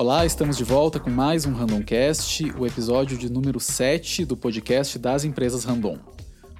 Olá, estamos de volta com mais um Randomcast, o episódio de número 7 do podcast das empresas Random.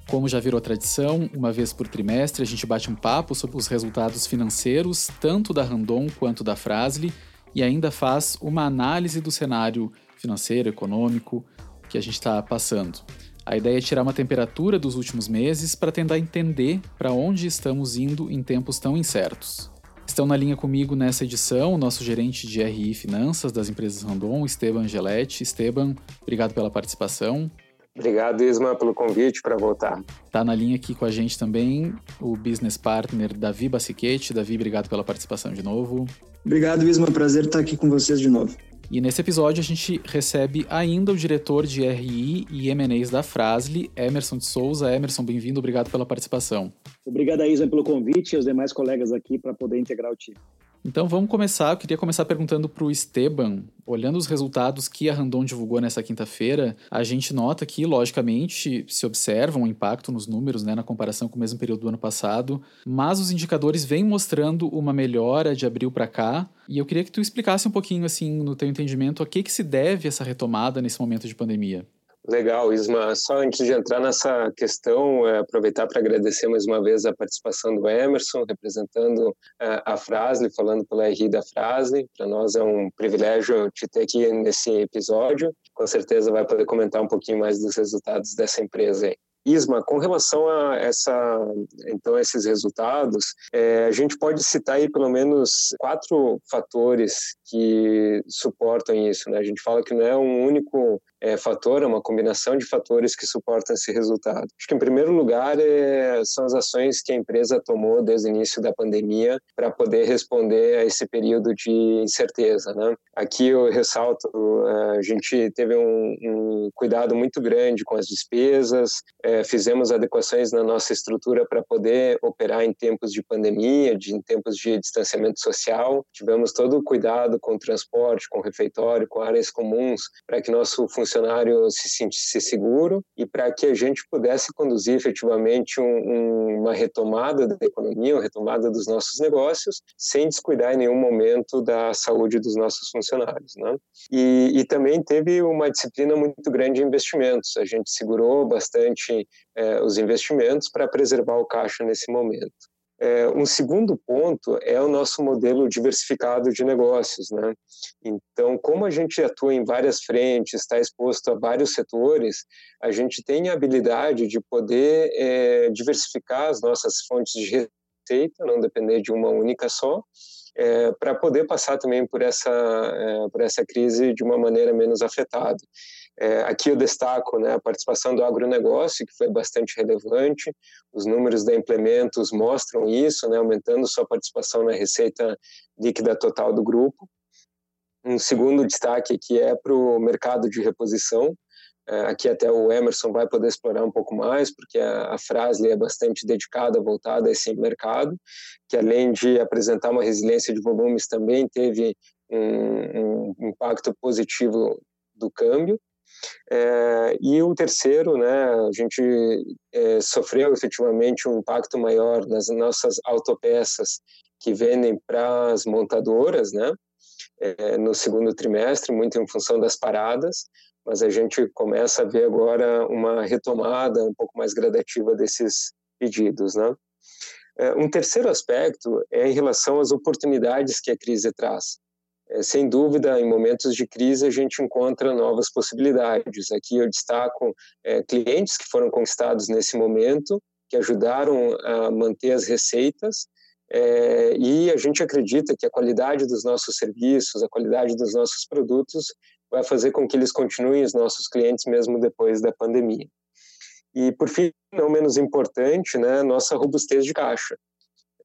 Como já virou tradição, uma vez por trimestre a gente bate um papo sobre os resultados financeiros, tanto da Randon quanto da Frasli, e ainda faz uma análise do cenário financeiro, econômico que a gente está passando. A ideia é tirar uma temperatura dos últimos meses para tentar entender para onde estamos indo em tempos tão incertos. Estão na linha comigo nessa edição o nosso gerente de RI Finanças das empresas Randon, Esteban Angeletti. Esteban, obrigado pela participação. Obrigado, Isma, pelo convite para voltar. Está na linha aqui com a gente também o business partner Davi Bassiquete. Davi, obrigado pela participação de novo. Obrigado, Isma. Prazer estar aqui com vocês de novo. E nesse episódio a gente recebe ainda o diretor de RI e M&As da Frasli, Emerson de Souza. Emerson, bem-vindo, obrigado pela participação. Obrigado, Isa, pelo convite e aos demais colegas aqui para poder integrar o time. Então vamos começar. Eu queria começar perguntando para o Esteban. Olhando os resultados que a Randon divulgou nessa quinta-feira, a gente nota que, logicamente, se observa um impacto nos números né, na comparação com o mesmo período do ano passado, mas os indicadores vêm mostrando uma melhora de abril para cá. E eu queria que tu explicasse um pouquinho, assim, no teu entendimento, a que, que se deve essa retomada nesse momento de pandemia. Legal, Isma. Só antes de entrar nessa questão, é, aproveitar para agradecer mais uma vez a participação do Emerson, representando é, a Frasle, falando pela RI da Frasle. Para nós é um privilégio te ter aqui nesse episódio. Com certeza vai poder comentar um pouquinho mais dos resultados dessa empresa aí. Isma, com relação a essa, então esses resultados, é, a gente pode citar aí pelo menos quatro fatores que suportam isso. Né? A gente fala que não é um único é, fator, é uma combinação de fatores que suportam esse resultado. Acho que, em primeiro lugar, é, são as ações que a empresa tomou desde o início da pandemia para poder responder a esse período de incerteza. Né? Aqui eu ressalto, é, a gente teve um, um cuidado muito grande com as despesas, é, fizemos adequações na nossa estrutura para poder operar em tempos de pandemia, de, em tempos de distanciamento social, tivemos todo o cuidado com transporte, com refeitório, com áreas comuns, para que nosso funcionário se sentisse seguro e para que a gente pudesse conduzir efetivamente um, um, uma retomada da economia, uma retomada dos nossos negócios, sem descuidar em nenhum momento da saúde dos nossos funcionários. Né? E, e também teve uma disciplina muito grande em investimentos. A gente segurou bastante eh, os investimentos para preservar o caixa nesse momento. É, um segundo ponto é o nosso modelo diversificado de negócios, né? Então, como a gente atua em várias frentes, está exposto a vários setores, a gente tem a habilidade de poder é, diversificar as nossas fontes de receita, não depender de uma única só, é, para poder passar também por essa, é, por essa crise de uma maneira menos afetada. É, aqui eu destaco né, a participação do agronegócio, que foi bastante relevante. Os números da Implementos mostram isso, né, aumentando sua participação na receita líquida total do grupo. Um segundo destaque aqui é para o mercado de reposição. É, aqui até o Emerson vai poder explorar um pouco mais, porque a, a é bastante dedicada, voltada a esse mercado, que além de apresentar uma resiliência de volumes, também teve um, um impacto positivo do câmbio. É, e o terceiro, né, a gente é, sofreu efetivamente um impacto maior nas nossas autopeças que vendem para as montadoras, né, é, no segundo trimestre, muito em função das paradas, mas a gente começa a ver agora uma retomada um pouco mais gradativa desses pedidos, né. É, um terceiro aspecto é em relação às oportunidades que a crise traz. É, sem dúvida, em momentos de crise, a gente encontra novas possibilidades. Aqui eu destaco é, clientes que foram conquistados nesse momento, que ajudaram a manter as receitas, é, e a gente acredita que a qualidade dos nossos serviços, a qualidade dos nossos produtos, vai fazer com que eles continuem os nossos clientes mesmo depois da pandemia. E, por fim, não menos importante, né, nossa robustez de caixa.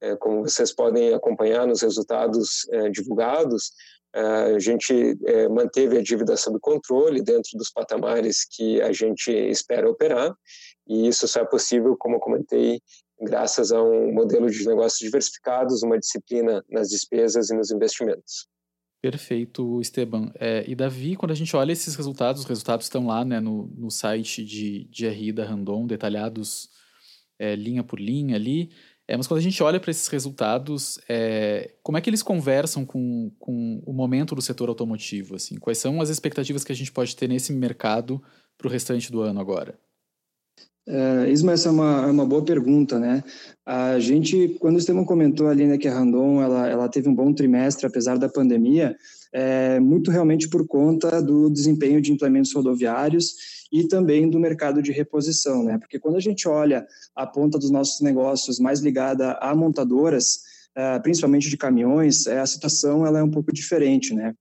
É, como vocês podem acompanhar nos resultados é, divulgados, é, a gente manteve a dívida sob controle dentro dos patamares que a gente espera operar, e isso só é possível, como eu comentei, graças a um modelo de negócios diversificados, uma disciplina nas despesas e nos investimentos. Perfeito, Esteban. É, e Davi, quando a gente olha esses resultados, os resultados estão lá né, no, no site de, de RI da Randon, detalhados é, linha por linha ali. É, mas quando a gente olha para esses resultados, é, como é que eles conversam com, com o momento do setor automotivo? Assim? Quais são as expectativas que a gente pode ter nesse mercado para o restante do ano agora? É, Isma, essa é uma, é uma boa pergunta, né? A gente, quando o Estevam comentou ali né, que a Randon ela, ela teve um bom trimestre apesar da pandemia, é, muito realmente por conta do desempenho de implementos rodoviários e também do mercado de reposição, né? Porque quando a gente olha a ponta dos nossos negócios mais ligada a montadoras, uh, principalmente de caminhões, a situação ela é um pouco diferente, né?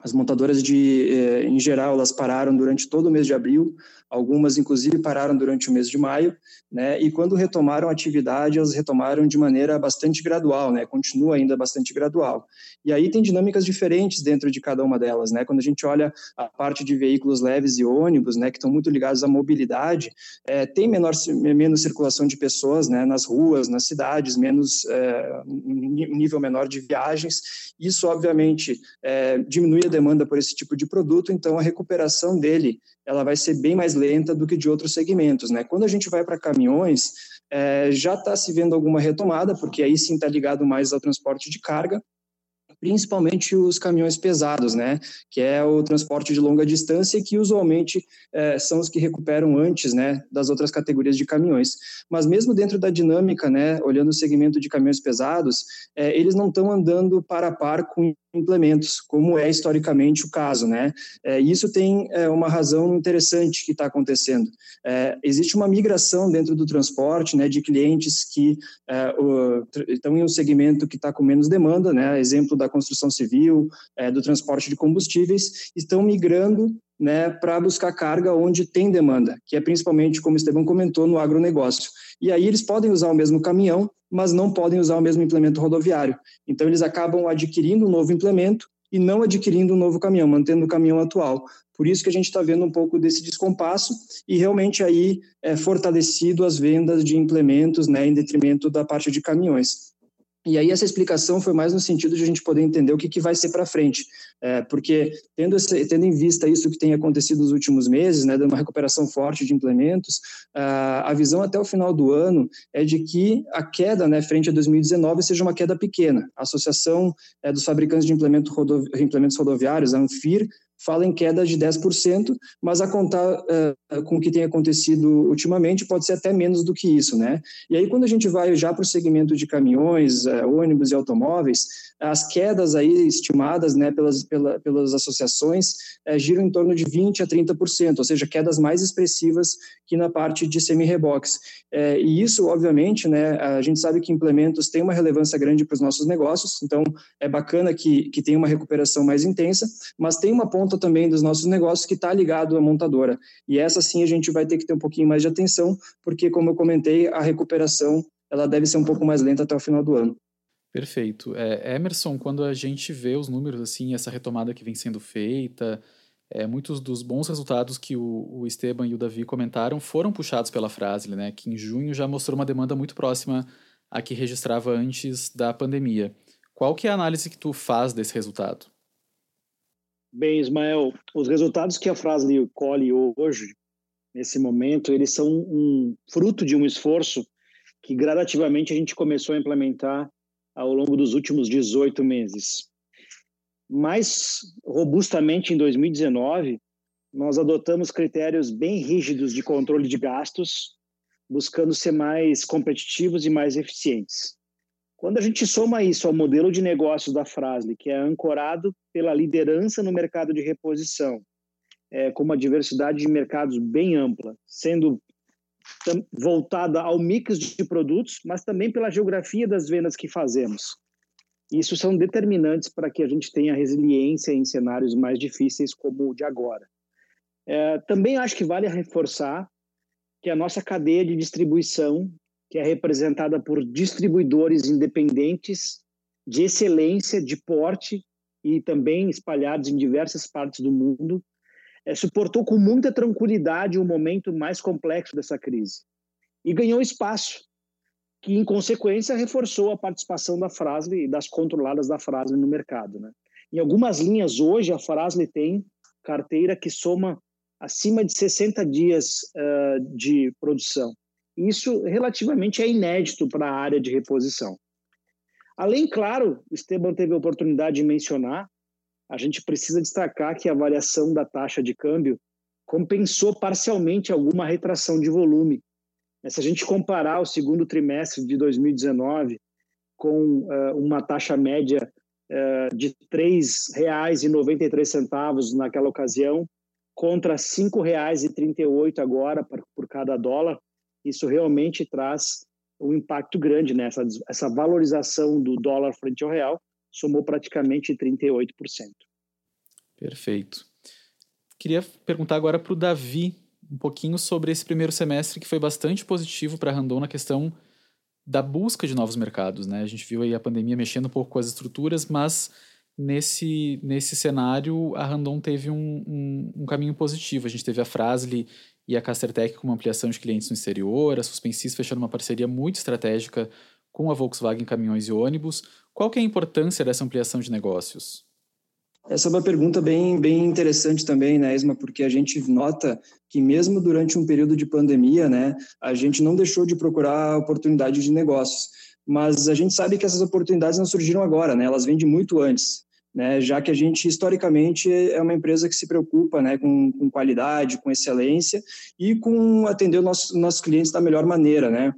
As montadoras, de, eh, em geral, elas pararam durante todo o mês de abril, algumas, inclusive, pararam durante o mês de maio, né? E quando retomaram a atividade, elas retomaram de maneira bastante gradual, né? Continua ainda bastante gradual. E aí tem dinâmicas diferentes dentro de cada uma delas, né? Quando a gente olha a parte de veículos leves e ônibus, né? Que estão muito ligados à mobilidade, é, tem menor, menos circulação de pessoas, né? Nas ruas, nas cidades, menos é, nível menor de viagens. Isso, obviamente, é, diminui a demanda por esse tipo de produto, então a recuperação dele ela vai ser bem mais lenta do que de outros segmentos. Né? Quando a gente vai para caminhões, é, já está se vendo alguma retomada, porque aí sim está ligado mais ao transporte de carga, principalmente os caminhões pesados, né, que é o transporte de longa distância que usualmente é, são os que recuperam antes, né, das outras categorias de caminhões. Mas mesmo dentro da dinâmica, né, olhando o segmento de caminhões pesados, é, eles não estão andando para a par com implementos, como é historicamente o caso, né? É, isso tem é, uma razão interessante que está acontecendo. É, existe uma migração dentro do transporte, né, de clientes que é, estão em um segmento que está com menos demanda, né? Exemplo da construção civil, é, do transporte de combustíveis, estão migrando né, para buscar carga onde tem demanda, que é principalmente, como o Esteban comentou, no agronegócio. E aí eles podem usar o mesmo caminhão, mas não podem usar o mesmo implemento rodoviário. Então eles acabam adquirindo um novo implemento e não adquirindo um novo caminhão, mantendo o caminhão atual. Por isso que a gente está vendo um pouco desse descompasso e realmente aí é fortalecido as vendas de implementos, né, em detrimento da parte de caminhões. E aí essa explicação foi mais no sentido de a gente poder entender o que, que vai ser para frente, é, porque tendo, esse, tendo em vista isso que tem acontecido nos últimos meses, né, dando uma recuperação forte de implementos, a visão até o final do ano é de que a queda, né, frente a 2019, seja uma queda pequena. A Associação é, dos Fabricantes de Implemento Rodovi Implementos Rodoviários, a ANFIR, fala em queda de 10%, mas a contar uh, com o que tem acontecido ultimamente, pode ser até menos do que isso, né? E aí, quando a gente vai já para o segmento de caminhões, uh, ônibus e automóveis, as quedas aí estimadas né, pelas, pela, pelas associações é, giram em torno de 20% a 30%, ou seja, quedas mais expressivas que na parte de semi-reboques. É, e isso, obviamente, né, a gente sabe que implementos têm uma relevância grande para os nossos negócios, então é bacana que, que tenha uma recuperação mais intensa, mas tem uma ponta também dos nossos negócios que está ligado à montadora. E essa sim a gente vai ter que ter um pouquinho mais de atenção, porque, como eu comentei, a recuperação ela deve ser um pouco mais lenta até o final do ano. Perfeito. É, Emerson, quando a gente vê os números, assim, essa retomada que vem sendo feita, é, muitos dos bons resultados que o, o Esteban e o Davi comentaram foram puxados pela Frasle, né, que em junho já mostrou uma demanda muito próxima à que registrava antes da pandemia. Qual que é a análise que tu faz desse resultado? Bem, Ismael, os resultados que a Frasle colhe hoje, nesse momento, eles são um fruto de um esforço que gradativamente a gente começou a implementar ao longo dos últimos 18 meses. Mais robustamente, em 2019, nós adotamos critérios bem rígidos de controle de gastos, buscando ser mais competitivos e mais eficientes. Quando a gente soma isso ao modelo de negócios da Frasle, que é ancorado pela liderança no mercado de reposição, é, com uma diversidade de mercados bem ampla, sendo voltada ao mix de produtos, mas também pela geografia das vendas que fazemos. Isso são determinantes para que a gente tenha resiliência em cenários mais difíceis como o de agora. É, também acho que vale reforçar que a nossa cadeia de distribuição, que é representada por distribuidores independentes de excelência, de porte e também espalhados em diversas partes do mundo, é, suportou com muita tranquilidade o momento mais complexo dessa crise e ganhou espaço, que em consequência reforçou a participação da Frasle e das controladas da Frasle no mercado. Né? Em algumas linhas hoje a Frasle tem carteira que soma acima de 60 dias uh, de produção. Isso relativamente é inédito para a área de reposição. Além, claro, o Esteban teve a oportunidade de mencionar, a gente precisa destacar que a variação da taxa de câmbio compensou parcialmente alguma retração de volume. Se a gente comparar o segundo trimestre de 2019 com uh, uma taxa média uh, de R$ 3,93 naquela ocasião, contra R$ 5,38 agora por, por cada dólar, isso realmente traz um impacto grande nessa né? essa valorização do dólar frente ao real somou praticamente 38%. Perfeito. Queria perguntar agora para o Davi um pouquinho sobre esse primeiro semestre que foi bastante positivo para a Randon na questão da busca de novos mercados. Né? A gente viu aí a pandemia mexendo um pouco com as estruturas, mas nesse, nesse cenário a Randon teve um, um, um caminho positivo. A gente teve a Frasli e a Castertech com uma ampliação de clientes no exterior, a Suspensis fechando uma parceria muito estratégica com a Volkswagen Caminhões e Ônibus. Qual que é a importância dessa ampliação de negócios? Essa é uma pergunta bem, bem interessante também, né, Isma, porque a gente nota que mesmo durante um período de pandemia, né, a gente não deixou de procurar oportunidades de negócios. Mas a gente sabe que essas oportunidades não surgiram agora, né, elas vêm de muito antes né, já que a gente historicamente é uma empresa que se preocupa né, com, com qualidade, com excelência e com atender os nossos, nossos clientes da melhor maneira, né?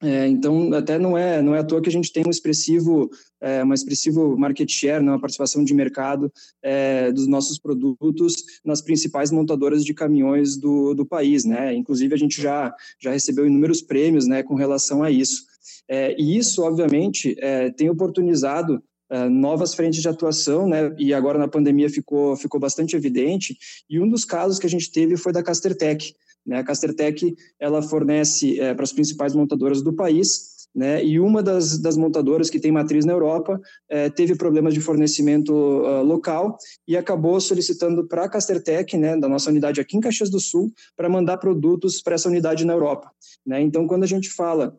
É, então, até não é, não é à toa que a gente tem um expressivo, é, uma expressivo market share, né, uma participação de mercado é, dos nossos produtos nas principais montadoras de caminhões do, do país, né? Inclusive, a gente já, já recebeu inúmeros prêmios, né, com relação a isso. É, e isso, obviamente, é, tem oportunizado uh, novas frentes de atuação, né? E agora na pandemia ficou, ficou bastante evidente. E um dos casos que a gente teve foi da Castertech. Né? A Castertech ela fornece uh, para as principais montadoras do país. Né, e uma das, das, montadoras que tem matriz na Europa eh, teve problemas de fornecimento uh, local e acabou solicitando para a Castertech, né, da nossa unidade aqui em Caxias do Sul, para mandar produtos para essa unidade na Europa. Né? Então, quando a gente fala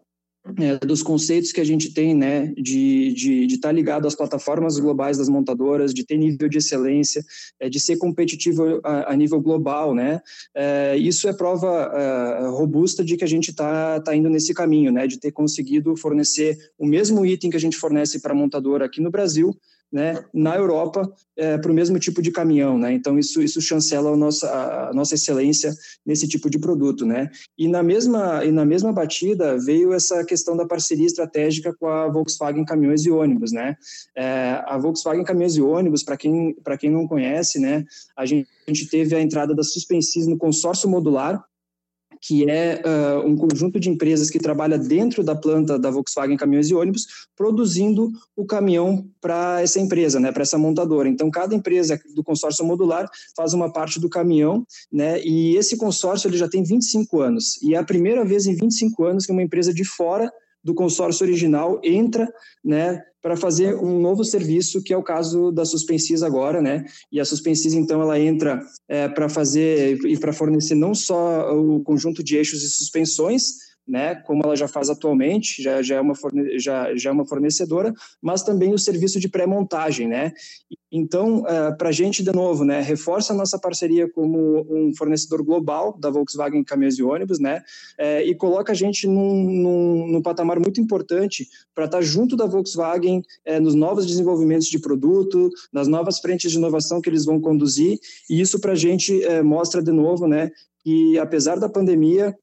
é, dos conceitos que a gente tem, né, de estar de, de tá ligado às plataformas globais das montadoras, de ter nível de excelência, é, de ser competitivo a, a nível global, né, é, isso é prova é, robusta de que a gente está tá indo nesse caminho, né, de ter conseguido fornecer o mesmo item que a gente fornece para a montadora aqui no Brasil, né, na Europa é, para o mesmo tipo de caminhão, né? Então isso isso chancela a nossa a nossa excelência nesse tipo de produto, né? E na mesma e na mesma batida veio essa questão da parceria estratégica com a Volkswagen Caminhões e Ônibus, né? É, a Volkswagen Caminhões e Ônibus, para quem para quem não conhece, né? A gente, a gente teve a entrada da Suspensis no consórcio modular que é uh, um conjunto de empresas que trabalha dentro da planta da Volkswagen Caminhões e Ônibus, produzindo o caminhão para essa empresa, né, para essa montadora. Então, cada empresa do consórcio modular faz uma parte do caminhão, né, e esse consórcio ele já tem 25 anos. E é a primeira vez em 25 anos que uma empresa de fora do consórcio original entra, né, para fazer um novo serviço, que é o caso da Suspensis agora, né? E a Suspensis, então, ela entra é, para fazer e para fornecer não só o conjunto de eixos e suspensões, né, como ela já faz atualmente, já, já, é, uma forne já, já é uma fornecedora, mas também o serviço de pré-montagem, né? Então, uh, é, para a gente, de novo, né, reforça a nossa parceria como um fornecedor global da Volkswagen Caminhões e Ônibus, né, é, e coloca a gente num, num, num patamar muito importante para estar tá junto da Volkswagen é, nos novos desenvolvimentos de produto, nas novas frentes de inovação que eles vão conduzir, e isso para a gente mostra, de novo, né, que apesar da pandemia,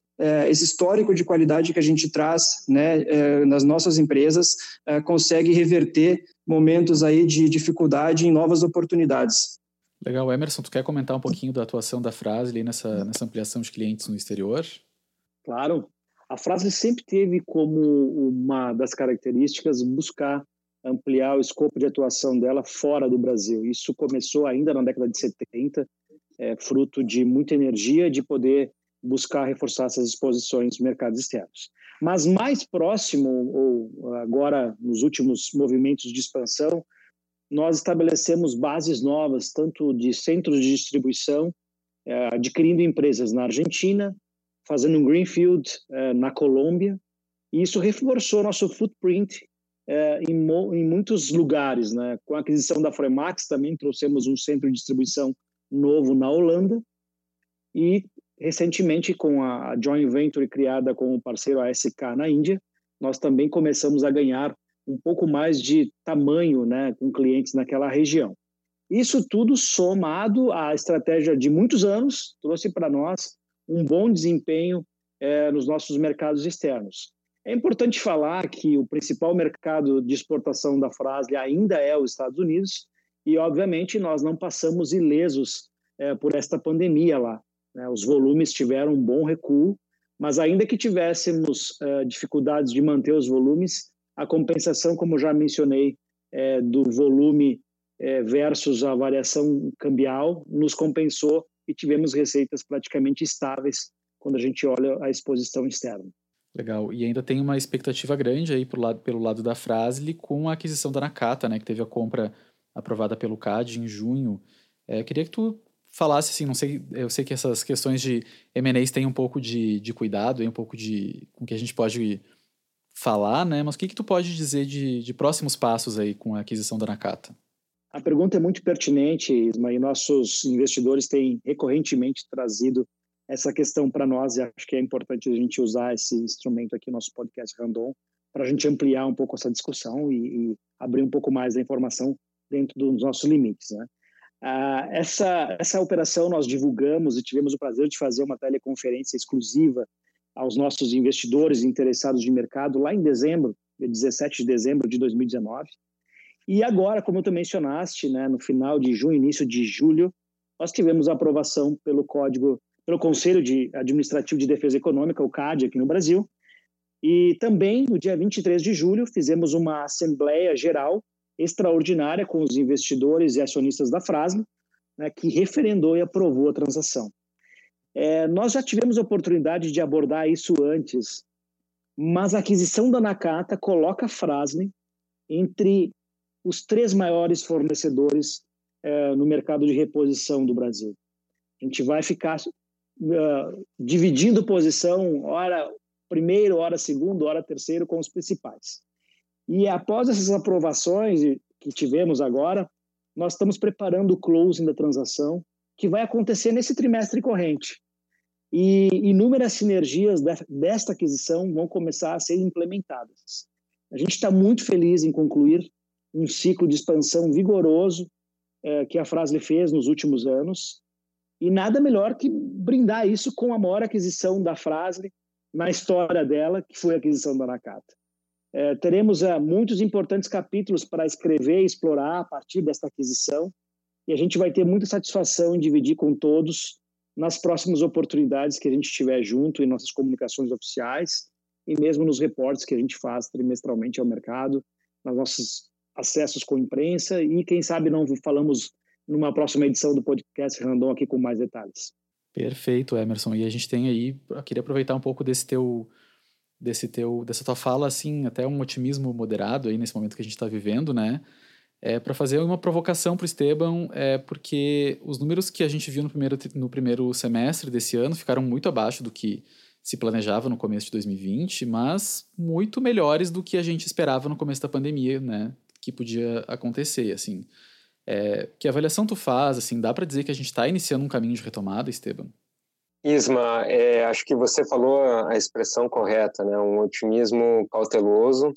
esse histórico de qualidade que a gente traz né, é, nas nossas empresas é, consegue reverter momentos aí de dificuldade em novas oportunidades. Legal, Emerson, tu quer comentar um pouquinho da atuação da Frasle nessa, nessa ampliação de clientes no exterior? Claro, a Frasle sempre teve como uma das características buscar ampliar o escopo de atuação dela fora do Brasil. Isso começou ainda na década de 70, é, fruto de muita energia de poder buscar reforçar essas exposições nos mercados externos. Mas mais próximo, ou agora nos últimos movimentos de expansão, nós estabelecemos bases novas, tanto de centros de distribuição, é, adquirindo empresas na Argentina, fazendo um greenfield é, na Colômbia, e isso reforçou nosso footprint em, em, muitos lugares. Né? Com a aquisição da Fremax, também trouxemos um centro de distribuição novo na Holanda, e recentemente, com a joint venture criada com o parceiro ASK na Índia, nós também começamos a ganhar um pouco mais de tamanho né, com clientes naquela região. Isso tudo somado à estratégia de muitos anos, trouxe para nós um bom desempenho é, nos nossos mercados externos. É importante falar que o principal mercado de exportação da Frasle ainda é os Estados Unidos e, obviamente, nós não passamos ilesos é, por esta pandemia lá. Né? Os volumes tiveram um bom recuo, mas ainda que tivéssemos é, dificuldades de manter os volumes, a compensação, como já mencionei, é, do volume é, versus a variação cambial nos compensou e tivemos receitas praticamente estáveis quando a gente olha a exposição externa. Legal. E ainda tem uma expectativa grande aí pro lado, pelo lado da Frasle com a aquisição da Nakata, né, que teve a compra aprovada pelo CAD em junho. É, queria que tu falasse, assim, não sei, eu sei que essas questões de M&As têm um pouco de, de cuidado, um pouco de com que a gente pode falar, né? Mas o que, que tu pode dizer de, de próximos passos aí com a aquisição da Nakata? A pergunta é muito pertinente, Isma, e nossos investidores têm recorrentemente trazido essa questão para nós e acho que é importante a gente usar esse instrumento aqui, nosso podcast Randon, para a gente ampliar um pouco essa discussão e, e, abrir um pouco mais da informação dentro dos nossos limites. Né? Ah, essa, essa operação nós divulgamos e tivemos o prazer de fazer uma teleconferência exclusiva aos nossos investidores interessados de mercado lá em dezembro, 17 de dezembro de 2019. E agora, como tu mencionaste, né, no final de junho, início de julho, nós tivemos a aprovação pelo Código, pelo Conselho de Administrativo de Defesa Econômica, o CAD, aqui no Brasil. E também, no dia 23 de julho, fizemos uma Assembleia Geral extraordinária com os investidores e acionistas da Frasma, né, que referendou e aprovou a transação. É, nós já tivemos a oportunidade de abordar isso antes, mas a aquisição da Nakata coloca a Frasne entre os três maiores fornecedores é, no mercado de reposição do Brasil. A gente vai ficar uh, dividindo posição, hora primeiro, hora segundo, hora terceiro, com os principais. E após essas aprovações que tivemos agora, nós estamos preparando o closing da transação, que vai acontecer nesse trimestre corrente. E inúmeras sinergias desta aquisição vão começar a ser implementadas. A gente está muito feliz em concluir um ciclo de expansão vigoroso é, que a Frasle fez nos últimos anos. E nada melhor que brindar isso com a maior aquisição da Frasle na história dela, que foi a aquisição da Nakata. É, teremos é, muitos importantes capítulos para escrever e explorar a partir desta aquisição, e a gente vai ter muita satisfação em dividir com todos nas próximas oportunidades que a gente tiver junto em nossas comunicações oficiais e mesmo nos reportes que a gente faz trimestralmente ao mercado, nas nossas acessos com a imprensa e, quem sabe, não falamos numa próxima edição do podcast Randon aqui com mais detalhes. Perfeito, Emerson. E a gente tem aí, queria aproveitar um pouco desse teu, desse teu, dessa tua fala, assim, até um otimismo moderado aí nesse momento que a gente está vivendo, né? É, para fazer uma provocação para o Esteban, é, porque os números que a gente viu no primeiro, no primeiro semestre desse ano ficaram muito abaixo do que se planejava no começo de 2020, mas muito melhores do que a gente esperava no começo da pandemia, né? que podia acontecer, assim. É, que avaliação tu faz, assim, dá para dizer que a gente está iniciando um caminho de retomada, Esteban? Isma, é, acho que você falou a expressão correta, né? Um otimismo cauteloso.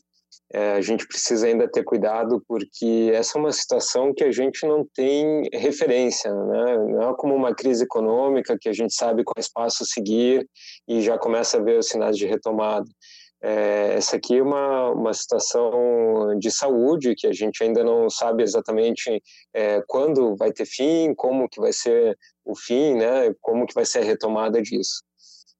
É, a gente precisa ainda ter cuidado porque essa é uma situação que a gente não tem referência, né? Não é como uma crise econômica que a gente sabe qual espaço seguir e já começa a ver os sinais de retomada. É, essa aqui é uma, uma situação de saúde que a gente ainda não sabe exatamente é, quando vai ter fim, como que vai ser o fim, né, como que vai ser a retomada disso.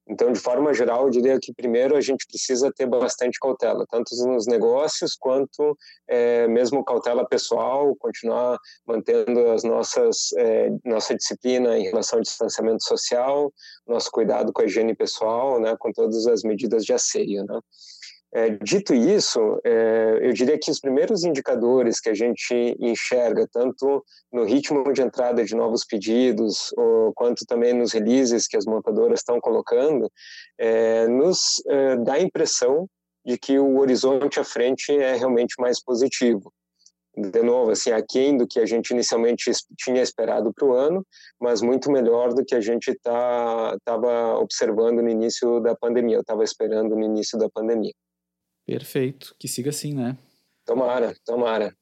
Então, de forma geral, eu diria que primeiro a gente precisa ter bastante cautela, tanto nos negócios quanto é, mesmo cautela pessoal, continuar mantendo as nossas é, nossa disciplina em relação ao distanciamento social, nosso cuidado com a higiene pessoal, né, com todas as medidas de asseio, né. É, dito isso, é, eu diria que os primeiros indicadores que a gente enxerga, tanto no ritmo de entrada de novos pedidos, ou, quanto também nos releases que as montadoras estão colocando, é, nos dá a impressão de que o horizonte à frente é realmente mais positivo. de novo, assim, aquém do que a gente inicialmente tinha esperado para o ano, mas muito melhor do que a gente estava tá, observando no início da pandemia, eu estava esperando no início da pandemia. Perfeito, que siga assim, né? Tomara, tomara.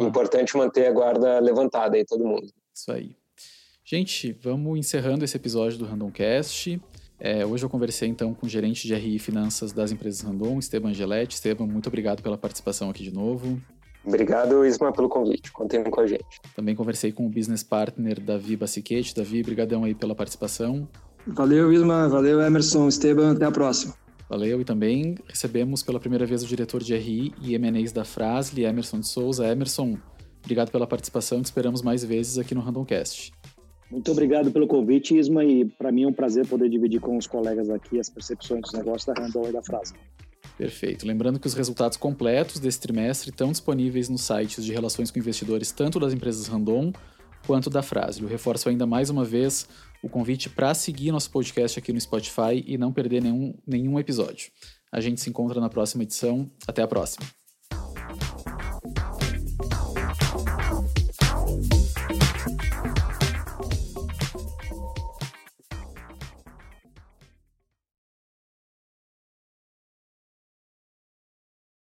Importante manter a guarda levantada aí, todo mundo. Isso aí. Gente, vamos encerrando esse episódio do Randomcast. É, hoje eu conversei então com o gerente de RI e Finanças das empresas Randon, Esteban Angeletti. Esteban, muito obrigado pela participação aqui de novo. Obrigado, Isma, pelo convite. Contem com a gente. Também conversei com o business partner Davi Bassiquete. Davi, brigadão aí pela participação. Valeu, Isma. Valeu, Emerson. Esteban, até a próxima. Valeu. E também recebemos pela primeira vez o diretor de RI e M&As da Frasle, Emerson de Souza. Emerson, obrigado pela participação. Te esperamos mais vezes aqui no Randomcast. Muito obrigado pelo convite, Isma, e para mim é um prazer poder dividir com os colegas aqui as percepções dos negócios da Randon e da Frasle. Perfeito. Lembrando que os resultados completos desse trimestre estão disponíveis nos sites de relações com investidores, tanto das empresas Randon quanto da Frase. Eu reforço ainda mais uma vez o convite para seguir nosso podcast aqui no Spotify e não perder nenhum, nenhum episódio. A gente se encontra na próxima edição. Até a próxima.